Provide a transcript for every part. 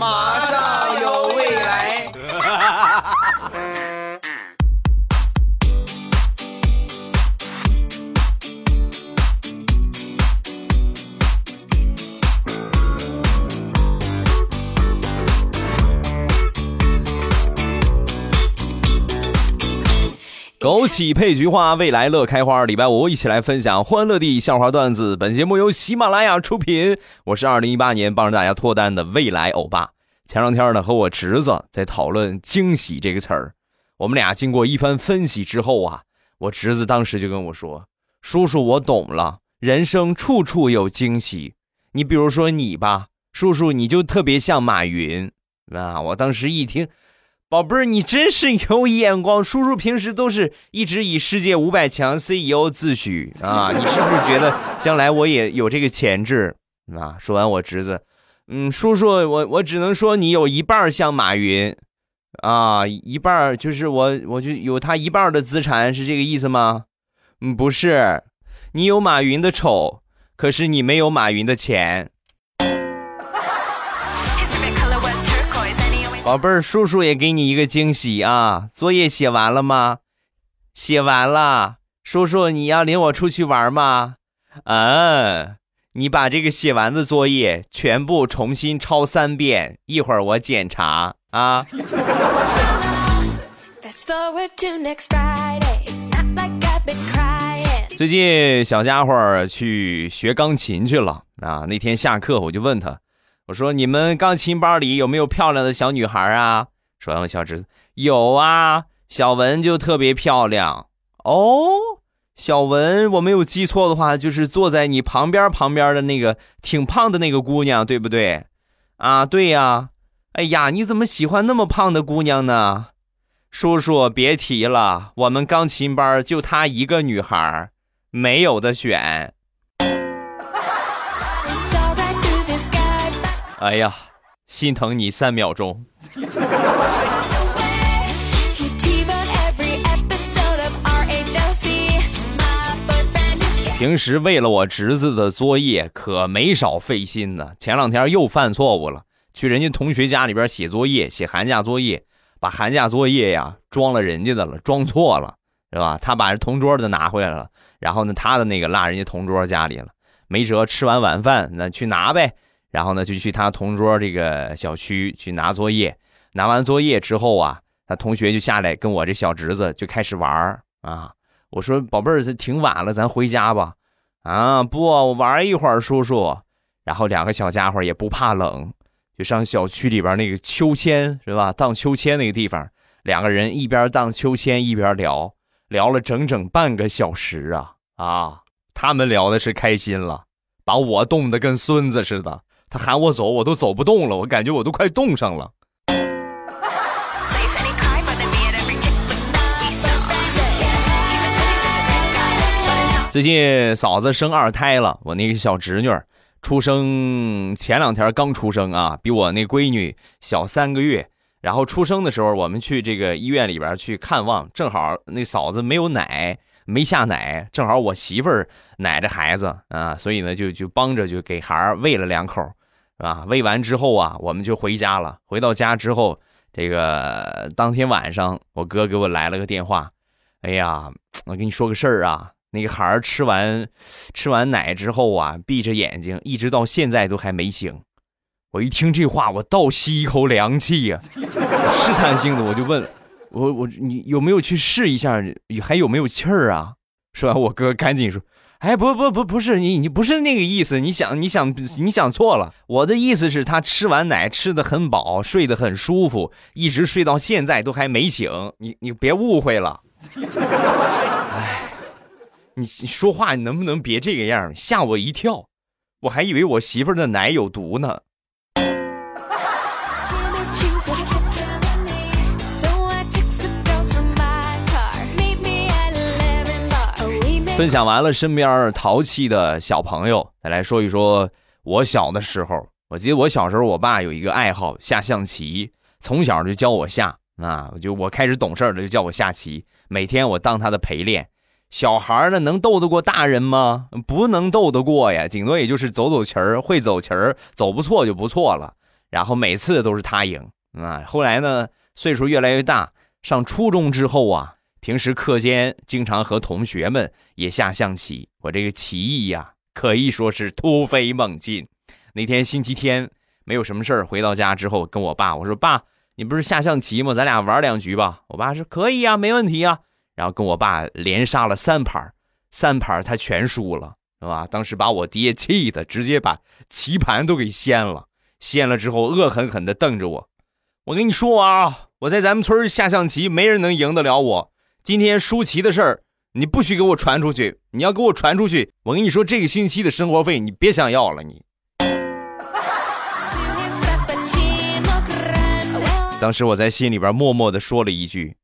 马上有未来。枸杞配菊花，未来乐开花。礼拜五一起来分享欢乐地笑话段子。本节目由喜马拉雅出品，我是二零一八年帮着大家脱单的未来欧巴。前两天呢，和我侄子在讨论“惊喜”这个词儿，我们俩经过一番分析之后啊，我侄子当时就跟我说：“叔叔，我懂了，人生处处有惊喜。你比如说你吧，叔叔，你就特别像马云啊。”我当时一听。宝贝儿，你真是有眼光。叔叔平时都是一直以世界五百强 CEO 自诩啊，你是不是觉得将来我也有这个潜质啊？说完，我侄子，嗯，叔叔，我我只能说你有一半像马云，啊，一半就是我，我就有他一半的资产，是这个意思吗？嗯，不是，你有马云的丑，可是你没有马云的钱。宝贝儿，叔叔也给你一个惊喜啊！作业写完了吗？写完了。叔叔，你要领我出去玩吗？嗯，你把这个写完的作业全部重新抄三遍，一会儿我检查啊。最近小家伙去学钢琴去了啊！那天下课我就问他。我说：“你们钢琴班里有没有漂亮的小女孩啊？”说完，我小侄子有啊，小文就特别漂亮哦。小文，我没有记错的话，就是坐在你旁边旁边的那个挺胖的那个姑娘，对不对？啊，对呀。哎呀，你怎么喜欢那么胖的姑娘呢？叔叔，别提了，我们钢琴班就她一个女孩，没有的选。哎呀，心疼你三秒钟。平时为了我侄子的作业，可没少费心呢。前两天又犯错误了，去人家同学家里边写作业，写寒假作业，把寒假作业呀装了人家的了，装错了，是吧？他把同桌的拿回来了，然后呢，他的那个落人家同桌家里了，没辙，吃完晚饭那去拿呗。然后呢，就去他同桌这个小区去拿作业。拿完作业之后啊，他同学就下来跟我这小侄子就开始玩啊。我说：“宝贝儿，这挺晚了，咱回家吧。”啊，不，我玩一会儿，叔叔。然后两个小家伙也不怕冷，就上小区里边那个秋千是吧？荡秋千那个地方，两个人一边荡秋千一边聊，聊了整整半个小时啊啊！他们聊的是开心了，把我冻得跟孙子似的。他喊我走，我都走不动了，我感觉我都快冻上了。最近嫂子生二胎了，我那个小侄女出生前两天刚出生啊，比我那闺女小三个月。然后出生的时候，我们去这个医院里边去看望，正好那嫂子没有奶，没下奶，正好我媳妇儿奶着孩子啊，所以呢就就帮着就给孩儿喂了两口。啊，喂完之后啊，我们就回家了。回到家之后，这个当天晚上，我哥给我来了个电话。哎呀，我跟你说个事儿啊，那个孩儿吃完吃完奶之后啊，闭着眼睛，一直到现在都还没醒。我一听这话，我倒吸一口凉气呀！试探性的我就问，我我你有没有去试一下，还有没有气儿啊？说完，我哥赶紧说。哎，不不不，不是你，你不是那个意思，你想，你想，你想错了。我的意思是，他吃完奶吃的很饱，睡得很舒服，一直睡到现在都还没醒。你你别误会了。哎，你你说话你能不能别这个样？吓我一跳，我还以为我媳妇的奶有毒呢。分享完了身边淘气的小朋友，再来说一说我小的时候。我记得我小时候，我爸有一个爱好下象棋，从小就教我下啊，就我开始懂事了就叫我下棋，每天我当他的陪练。小孩呢能斗得过大人吗？不能斗得过呀，顶多也就是走走棋儿，会走棋儿，走不错就不错了。然后每次都是他赢啊。后来呢，岁数越来越大，上初中之后啊，平时课间经常和同学们也下象棋，我这个棋艺呀，可以说是突飞猛进。那天星期天没有什么事儿，回到家之后跟我爸我说：“爸，你不是下象棋吗？咱俩玩两局吧。”我爸说：“可以呀，没问题啊。”然后跟我爸连杀了三盘，三盘他全输了，是吧？当时把我爹气的，直接把棋盘都给掀了。掀了之后，恶狠狠地瞪着我。我跟你说啊，我在咱们村下象棋，没人能赢得了我。今天输棋的事儿，你不许给我传出去。你要给我传出去，我跟你说，这个星期的生活费你别想要了。你。当时我在心里边默默的说了一句：“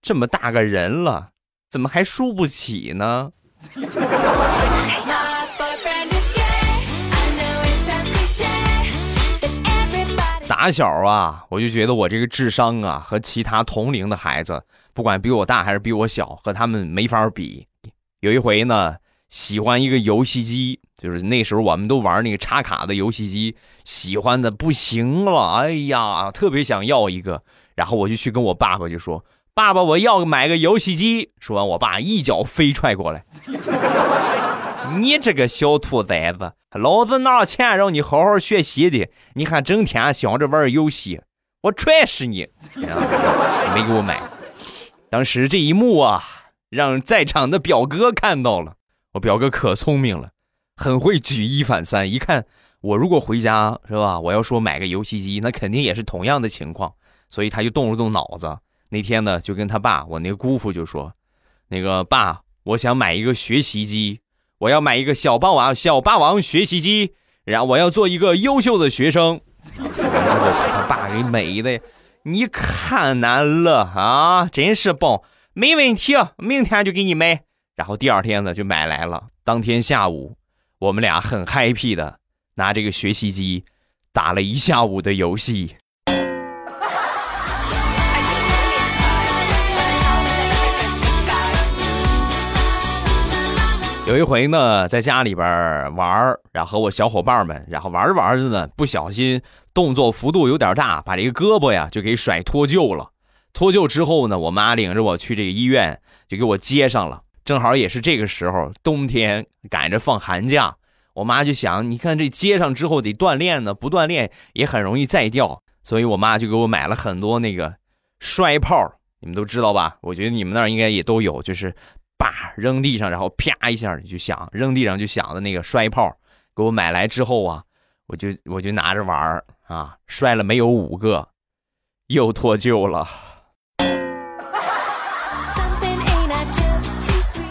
这么大个人了，怎么还输不起呢？”打小啊，我就觉得我这个智商啊，和其他同龄的孩子，不管比我大还是比我小，和他们没法比。有一回呢，喜欢一个游戏机。就是那时候我们都玩那个插卡的游戏机，喜欢的不行了，哎呀，特别想要一个，然后我就去跟我爸爸就说：“爸爸，我要买个游戏机。”说完，我爸一脚飞踹过来：“你这个小兔崽子，老子拿钱让你好好学习的，你还整天想着玩游戏，我踹死你！” 没给我买。当时这一幕啊，让在场的表哥看到了，我表哥可聪明了。很会举一反三，一看我如果回家是吧，我要说买个游戏机，那肯定也是同样的情况，所以他就动了动脑子。那天呢，就跟他爸，我那个姑父就说：“那个爸，我想买一个学习机，我要买一个小霸王小霸王学习机，然后我要做一个优秀的学生。”然后把他爸给美的，你看难了啊，真是棒，没问题，明天就给你买。然后第二天呢，就买来了。当天下午。我们俩很 happy 的拿这个学习机打了一下午的游戏。有一回呢，在家里边玩然后和我小伙伴们，然后玩着玩着呢，不小心动作幅度有点大，把这个胳膊呀就给甩脱臼了。脱臼之后呢，我妈领着我去这个医院，就给我接上了。正好也是这个时候，冬天赶着放寒假，我妈就想，你看这接上之后得锻炼呢，不锻炼也很容易再掉，所以我妈就给我买了很多那个摔炮，你们都知道吧？我觉得你们那儿应该也都有，就是叭扔地上，然后啪一下就响，扔地上就响的那个摔炮，给我买来之后啊，我就我就拿着玩儿啊，摔了没有五个，又脱臼了。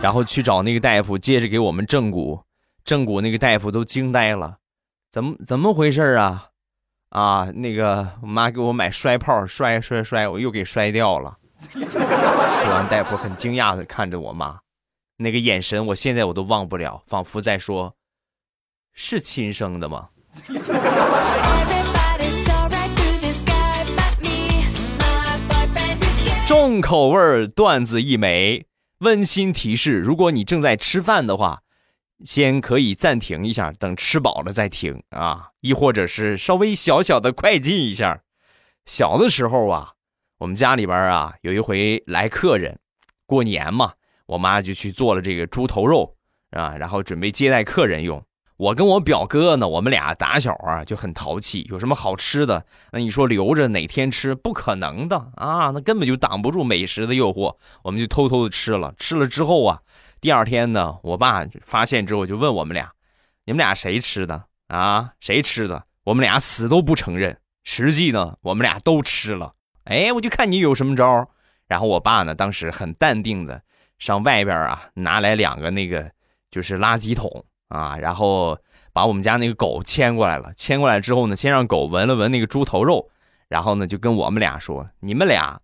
然后去找那个大夫，接着给我们正骨，正骨那个大夫都惊呆了，怎么怎么回事啊？啊，那个我妈给我买摔炮，摔摔摔，我又给摔掉了。说完，大夫很惊讶的看着我妈，那个眼神我现在我都忘不了，仿佛在说：“是亲生的吗？” 重口味段子一枚。温馨提示：如果你正在吃饭的话，先可以暂停一下，等吃饱了再听啊。亦或者是稍微小小的快进一下。小的时候啊，我们家里边啊有一回来客人，过年嘛，我妈就去做了这个猪头肉啊，然后准备接待客人用。我跟我表哥呢，我们俩打小啊就很淘气，有什么好吃的，那你说留着哪天吃？不可能的啊，那根本就挡不住美食的诱惑，我们就偷偷的吃了。吃了之后啊，第二天呢，我爸发现之后就问我们俩：“你们俩谁吃的啊？谁吃的？”我们俩死都不承认。实际呢，我们俩都吃了。哎，我就看你有什么招。然后我爸呢，当时很淡定的上外边啊拿来两个那个就是垃圾桶。啊，然后把我们家那个狗牵过来了。牵过来之后呢，先让狗闻了闻那个猪头肉，然后呢，就跟我们俩说：“你们俩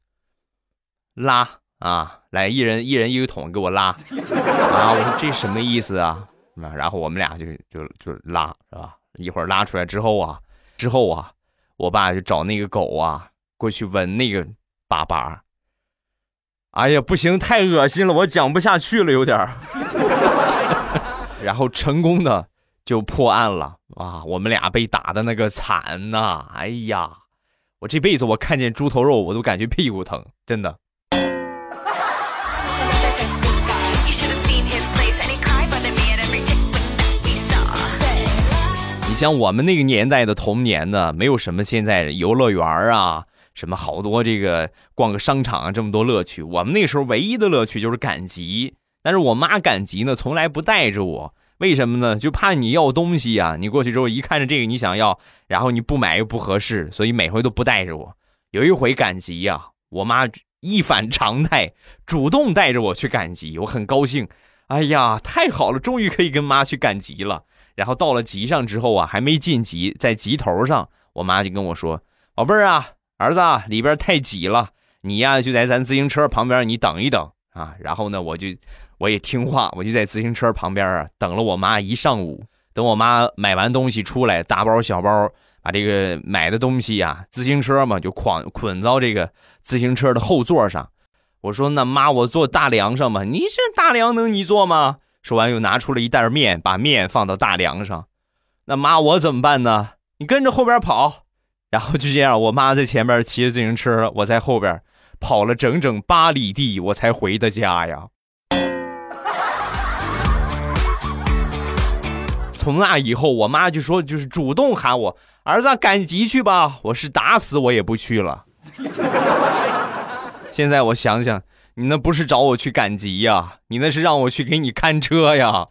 拉啊，来，一人一人一个桶给我拉。”啊，我说这什么意思啊？然后我们俩就就就拉，是吧？一会儿拉出来之后啊，之后啊，我爸就找那个狗啊过去闻那个粑粑。哎呀，不行，太恶心了，我讲不下去了，有点儿。然后成功的就破案了啊！我们俩被打的那个惨呐！哎呀，我这辈子我看见猪头肉我都感觉屁股疼，真的。你像我们那个年代的童年呢，没有什么现在游乐园啊，什么好多这个逛个商场啊这么多乐趣。我们那时候唯一的乐趣就是赶集，但是我妈赶集呢，从来不带着我。为什么呢？就怕你要东西呀！你过去之后一看着这个你想要，然后你不买又不合适，所以每回都不带着我。有一回赶集呀，我妈一反常态，主动带着我去赶集，我很高兴。哎呀，太好了，终于可以跟妈去赶集了。然后到了集上之后啊，还没进集，在集头上，我妈就跟我说：“宝贝儿啊，儿子，里边太挤了，你呀就在咱自行车旁边，你等一等啊。”然后呢，我就。我也听话，我就在自行车旁边啊等了我妈一上午。等我妈买完东西出来，大包小包把这个买的东西呀，自行车嘛就捆捆到这个自行车的后座上。我说：“那妈，我坐大梁上吧？你这大梁能你坐吗？”说完又拿出了一袋面，把面放到大梁上。那妈，我怎么办呢？你跟着后边跑。然后就这样，我妈在前面骑着自行车，我在后边跑了整整八里地，我才回的家呀。从那以后，我妈就说，就是主动喊我儿子赶集去吧，我是打死我也不去了。现在我想想，你那不是找我去赶集呀，你那是让我去给你看车呀。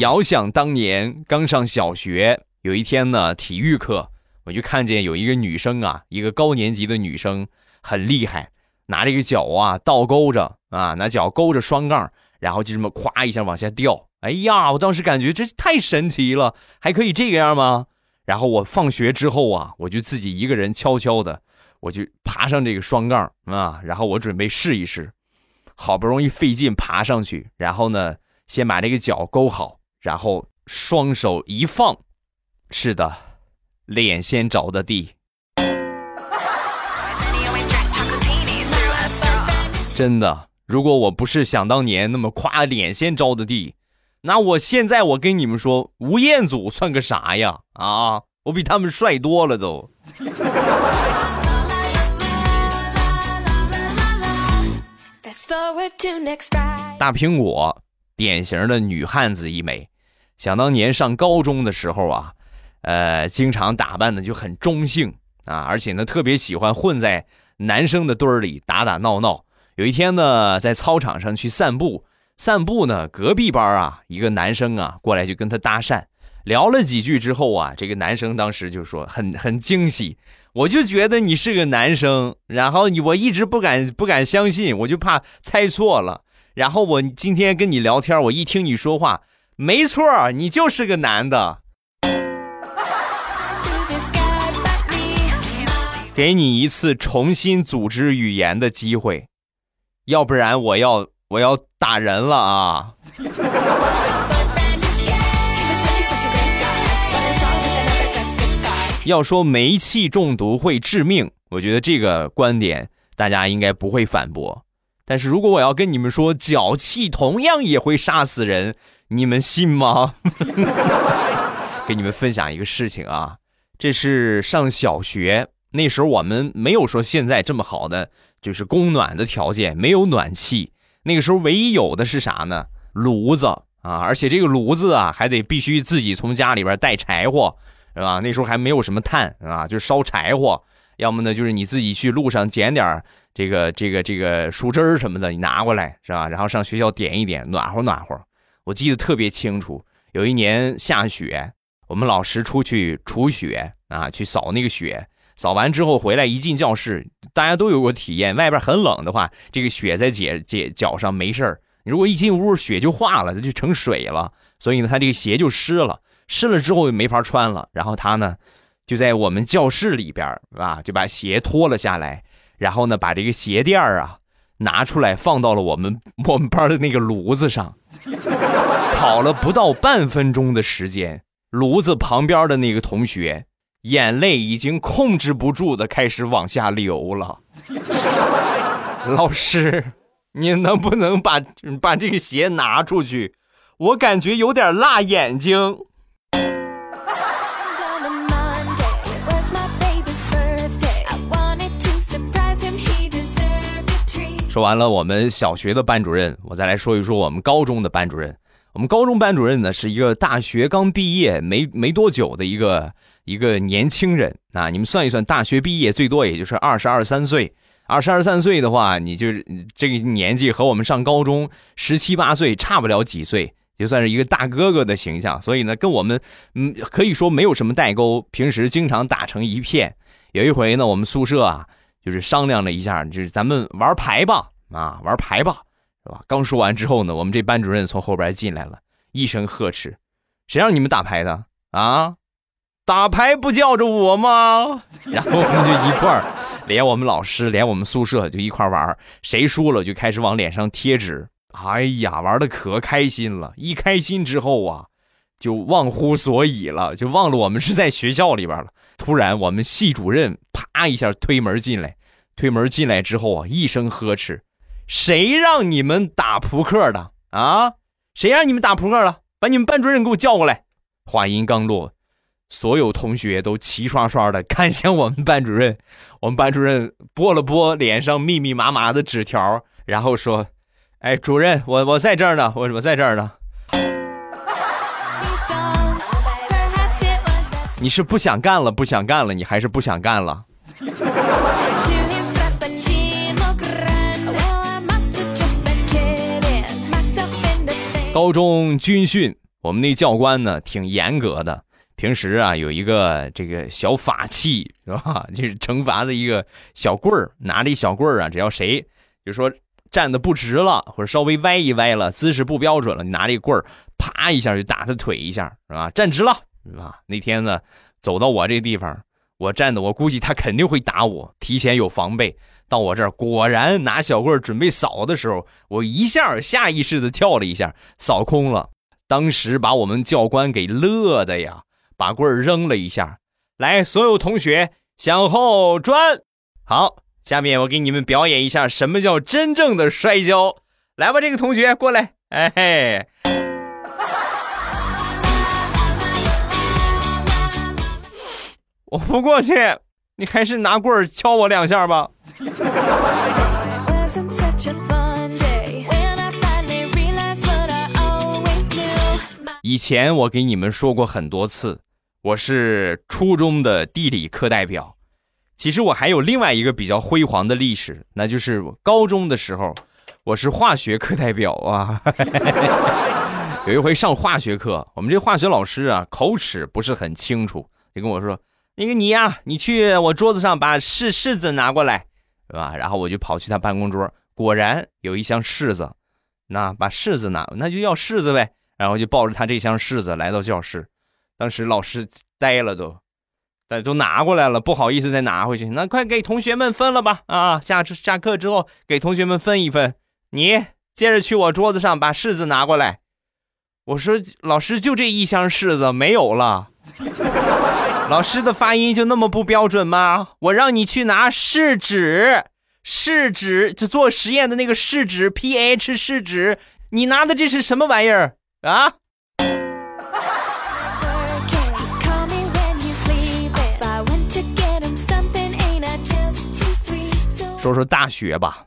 遥想当年刚上小学，有一天呢，体育课我就看见有一个女生啊，一个高年级的女生很厉害。拿这个脚啊倒勾着啊，拿脚勾着双杠，然后就这么咵一下往下掉。哎呀，我当时感觉这太神奇了，还可以这个样吗？然后我放学之后啊，我就自己一个人悄悄的，我就爬上这个双杠啊，然后我准备试一试。好不容易费劲爬上去，然后呢，先把这个脚勾好，然后双手一放，是的，脸先着的地。真的，如果我不是想当年那么夸脸先着的地，那我现在我跟你们说，吴彦祖算个啥呀？啊，我比他们帅多了都。大苹果，典型的女汉子一枚。想当年上高中的时候啊，呃，经常打扮的就很中性啊，而且呢，特别喜欢混在男生的堆儿里打打闹闹。有一天呢，在操场上去散步，散步呢，隔壁班啊，一个男生啊过来就跟他搭讪，聊了几句之后啊，这个男生当时就说很很惊喜，我就觉得你是个男生，然后你我一直不敢不敢相信，我就怕猜错了，然后我今天跟你聊天，我一听你说话，没错，你就是个男的，给你一次重新组织语言的机会。要不然我要我要打人了啊！要说煤气中毒会致命，我觉得这个观点大家应该不会反驳。但是如果我要跟你们说脚气同样也会杀死人，你们信吗？给你们分享一个事情啊，这是上小学那时候，我们没有说现在这么好的。就是供暖的条件没有暖气，那个时候唯一有的是啥呢？炉子啊，而且这个炉子啊还得必须自己从家里边带柴火，是吧？那时候还没有什么炭啊，就烧柴火，要么呢就是你自己去路上捡点这个这个这个树枝什么的，你拿过来是吧？然后上学校点一点，暖和暖和。我记得特别清楚，有一年下雪，我们老师出去除雪啊，去扫那个雪。扫完之后回来，一进教室，大家都有过体验。外边很冷的话，这个雪在姐姐脚上没事儿。如果一进屋，雪就化了，它就成水了。所以呢，他这个鞋就湿了，湿了之后就没法穿了。然后他呢，就在我们教室里边啊，就把鞋脱了下来，然后呢，把这个鞋垫儿啊拿出来，放到了我们 我们班的那个炉子上。烤了不到半分钟的时间，炉子旁边的那个同学。眼泪已经控制不住的开始往下流了，老师，你能不能把把这个鞋拿出去？我感觉有点辣眼睛。说完了我们小学的班主任，我再来说一说我们高中的班主任。我们高中班主任呢，是一个大学刚毕业没没多久的一个一个年轻人啊。你们算一算，大学毕业最多也就是二十二三岁。二十二三岁的话，你就是这个年纪和我们上高中十七八岁差不了几岁，就算是一个大哥哥的形象。所以呢，跟我们嗯可以说没有什么代沟，平时经常打成一片。有一回呢，我们宿舍啊。就是商量了一下，就是咱们玩牌吧，啊，玩牌吧，是吧？刚说完之后呢，我们这班主任从后边进来了，一声呵斥：“谁让你们打牌的啊？打牌不叫着我吗？” 然后我们就一块儿，连我们老师，连我们宿舍就一块玩，谁输了就开始往脸上贴纸。哎呀，玩的可开心了！一开心之后啊，就忘乎所以了，就忘了我们是在学校里边了。突然，我们系主任啪一下推门进来，推门进来之后啊，一声呵斥：“谁让你们打扑克的啊？谁让你们打扑克了？把你们班主任给我叫过来！”话音刚落，所有同学都齐刷刷的 看向我们班主任。我们班主任拨了拨脸上密密麻麻的纸条，然后说：“哎，主任，我我在这儿呢，我我在这儿呢。”你是不想干了，不想干了，你还是不想干了？高中军训，我们那教官呢挺严格的，平时啊有一个这个小法器是吧？就是惩罚的一个小棍儿，拿着一小棍儿啊，只要谁就说站的不直了，或者稍微歪一歪了，姿势不标准了，你拿这棍儿啪一下就打他腿一下，是吧？站直了。是吧？那天呢，走到我这地方，我站的，我估计他肯定会打我，提前有防备。到我这儿，果然拿小棍准备扫的时候，我一下下意识的跳了一下，扫空了。当时把我们教官给乐的呀，把棍儿扔了一下。来，所有同学向后转。好，下面我给你们表演一下什么叫真正的摔跤。来吧，这个同学过来，哎嘿。我不过去，你还是拿棍儿敲我两下吧。以前我给你们说过很多次，我是初中的地理课代表。其实我还有另外一个比较辉煌的历史，那就是高中的时候，我是化学课代表啊。有一回上化学课，我们这化学老师啊，口齿不是很清楚，就跟我说。那个你呀，你去我桌子上把柿柿子拿过来，是吧？然后我就跑去他办公桌，果然有一箱柿子，那把柿子拿，那就要柿子呗。然后就抱着他这箱柿子来到教室，当时老师呆了都，但都拿过来了，不好意思再拿回去。那快给同学们分了吧，啊，下下课之后给同学们分一分。你接着去我桌子上把柿子拿过来。我说老师就这一箱柿子没有了。老师的发音就那么不标准吗？我让你去拿试纸，试纸就做实验的那个试纸，pH 试纸，你拿的这是什么玩意儿啊？说说大学吧，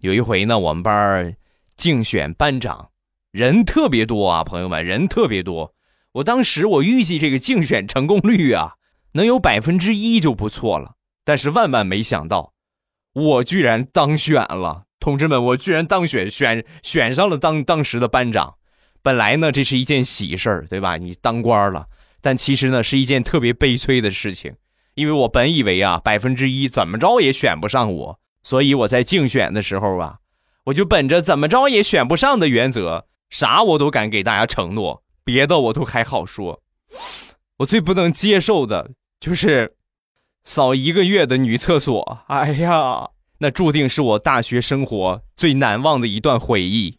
有一回呢，我们班竞选班长，人特别多啊，朋友们，人特别多。我当时我预计这个竞选成功率啊。能有百分之一就不错了，但是万万没想到，我居然当选了，同志们，我居然当选，选选上了当当时的班长。本来呢，这是一件喜事儿，对吧？你当官了，但其实呢，是一件特别悲催的事情，因为我本以为啊，百分之一怎么着也选不上我，所以我在竞选的时候啊，我就本着怎么着也选不上的原则，啥我都敢给大家承诺，别的我都还好说，我最不能接受的。就是扫一个月的女厕所，哎呀，那注定是我大学生活最难忘的一段回忆。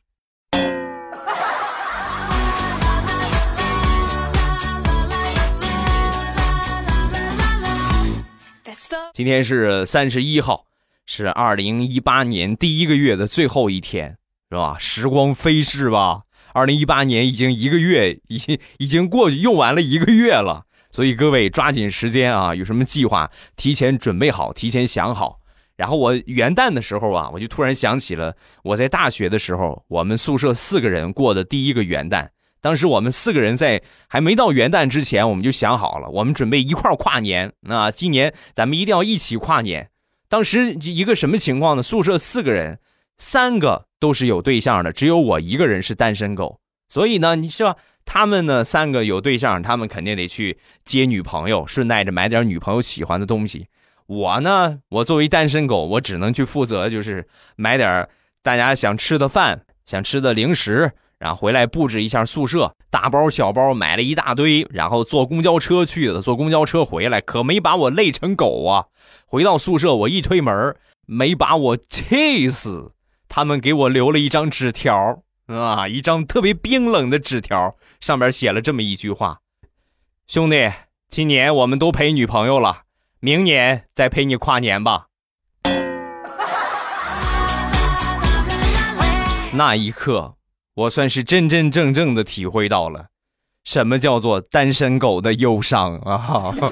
今天是三十一号，是二零一八年第一个月的最后一天，是吧？时光飞逝吧，二零一八年已经一个月，已经已经过去，用完了一个月了。所以各位抓紧时间啊，有什么计划提前准备好，提前想好。然后我元旦的时候啊，我就突然想起了我在大学的时候，我们宿舍四个人过的第一个元旦。当时我们四个人在还没到元旦之前，我们就想好了，我们准备一块跨年。那今年咱们一定要一起跨年。当时一个什么情况呢？宿舍四个人，三个都是有对象的，只有我一个人是单身狗。所以呢，你是吧？他们呢，三个有对象，他们肯定得去接女朋友，顺带着买点女朋友喜欢的东西。我呢，我作为单身狗，我只能去负责，就是买点大家想吃的饭、想吃的零食，然后回来布置一下宿舍，大包小包买了一大堆，然后坐公交车去的，坐公交车回来，可没把我累成狗啊！回到宿舍，我一推门，没把我气死。他们给我留了一张纸条啊，一张特别冰冷的纸条，上面写了这么一句话：“兄弟，今年我们都陪女朋友了，明年再陪你跨年吧。”那一刻，我算是真真正正的体会到了，什么叫做单身狗的忧伤啊！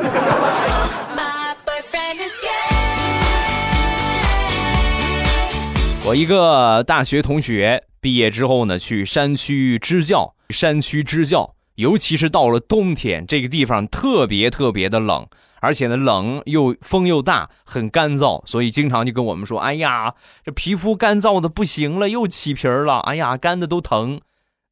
我一个大学同学毕业之后呢，去山区支教。山区支教，尤其是到了冬天，这个地方特别特别的冷，而且呢冷又风又大，很干燥，所以经常就跟我们说：“哎呀，这皮肤干燥的不行了，又起皮了，哎呀，干的都疼。”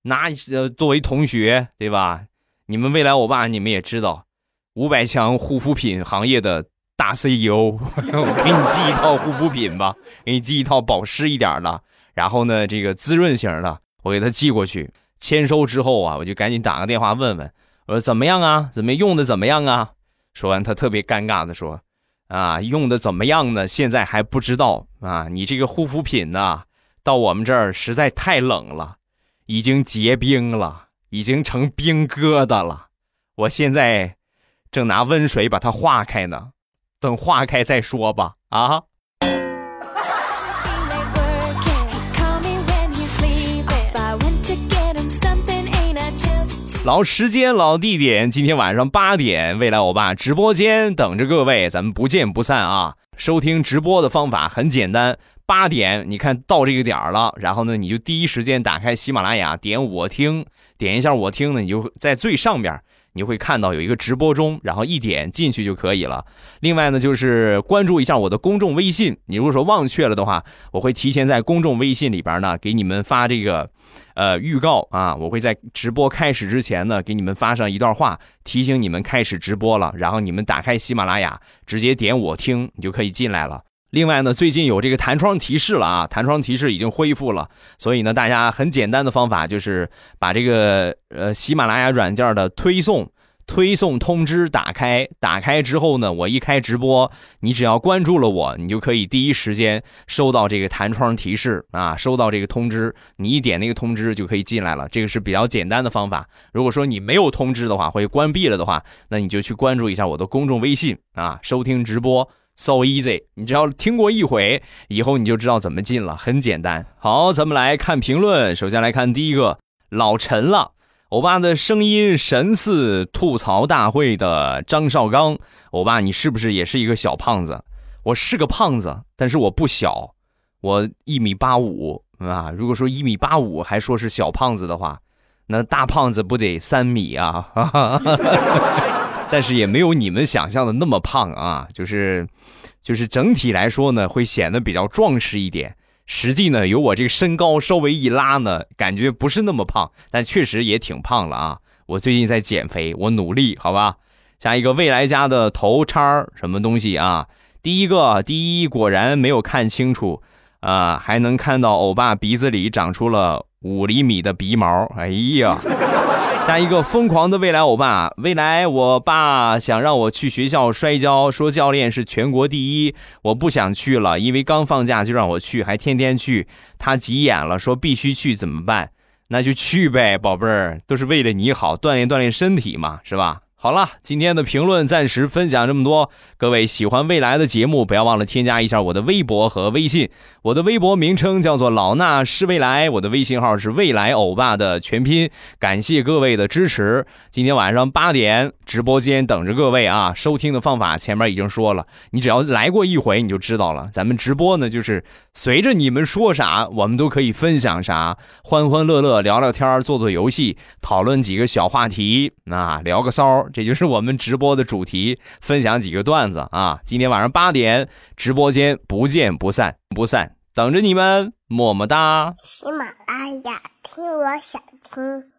那呃，作为同学，对吧？你们未来我爸，你们也知道，五百强护肤品行业的。大 CEO，我给你寄一套护肤品吧，给你寄一套保湿一点的，然后呢，这个滋润型的，我给他寄过去。签收之后啊，我就赶紧打个电话问问，我说怎么样啊？怎么用的怎么样啊？说完，他特别尴尬的说：“啊，用的怎么样呢？现在还不知道啊。你这个护肤品呢，到我们这儿实在太冷了，已经结冰了，已经成冰疙瘩了。我现在正拿温水把它化开呢。”等化开再说吧，啊！老时间老地点，今天晚上八点，未来欧巴直播间等着各位，咱们不见不散啊！收听直播的方法很简单，八点你看到这个点儿了，然后呢，你就第一时间打开喜马拉雅，点我听，点一下我听呢，你就在最上边。你会看到有一个直播中，然后一点进去就可以了。另外呢，就是关注一下我的公众微信。你如果说忘却了的话，我会提前在公众微信里边呢给你们发这个，呃，预告啊。我会在直播开始之前呢给你们发上一段话，提醒你们开始直播了。然后你们打开喜马拉雅，直接点我听，你就可以进来了。另外呢，最近有这个弹窗提示了啊，弹窗提示已经恢复了，所以呢，大家很简单的方法就是把这个呃喜马拉雅软件的推送推送通知打开，打开之后呢，我一开直播，你只要关注了我，你就可以第一时间收到这个弹窗提示啊，收到这个通知，你一点那个通知就可以进来了，这个是比较简单的方法。如果说你没有通知的话，或者关闭了的话，那你就去关注一下我的公众微信啊，收听直播。So easy，你只要听过一回，以后你就知道怎么进了，很简单。好，咱们来看评论。首先来看第一个，老陈了，欧巴的声音神似吐槽大会的张绍刚。欧巴，你是不是也是一个小胖子？我是个胖子，但是我不小，我一米八五啊。如果说一米八五还说是小胖子的话，那大胖子不得三米啊？但是也没有你们想象的那么胖啊，就是，就是整体来说呢，会显得比较壮实一点。实际呢，有我这个身高稍微一拉呢，感觉不是那么胖，但确实也挺胖了啊。我最近在减肥，我努力，好吧。下一个未来家的头叉什么东西啊？第一个，第一果然没有看清楚啊，还能看到欧巴鼻子里长出了五厘米的鼻毛，哎呀。加一个疯狂的未来欧巴，未来我爸想让我去学校摔跤，说教练是全国第一，我不想去了，因为刚放假就让我去，还天天去，他急眼了，说必须去，怎么办？那就去呗，宝贝儿，都是为了你好，锻炼锻炼身体嘛，是吧？好了，今天的评论暂时分享这么多。各位喜欢未来的节目，不要忘了添加一下我的微博和微信。我的微博名称叫做老衲是未来，我的微信号是未来欧巴的全拼。感谢各位的支持。今天晚上八点直播间等着各位啊！收听的方法前面已经说了，你只要来过一回你就知道了。咱们直播呢，就是随着你们说啥，我们都可以分享啥，欢欢乐乐聊聊天，做做游戏，讨论几个小话题，啊，聊个骚。这就是我们直播的主题，分享几个段子啊！今天晚上八点直播间不见不散，不散，等着你们，么么哒！喜马拉雅听，我想听。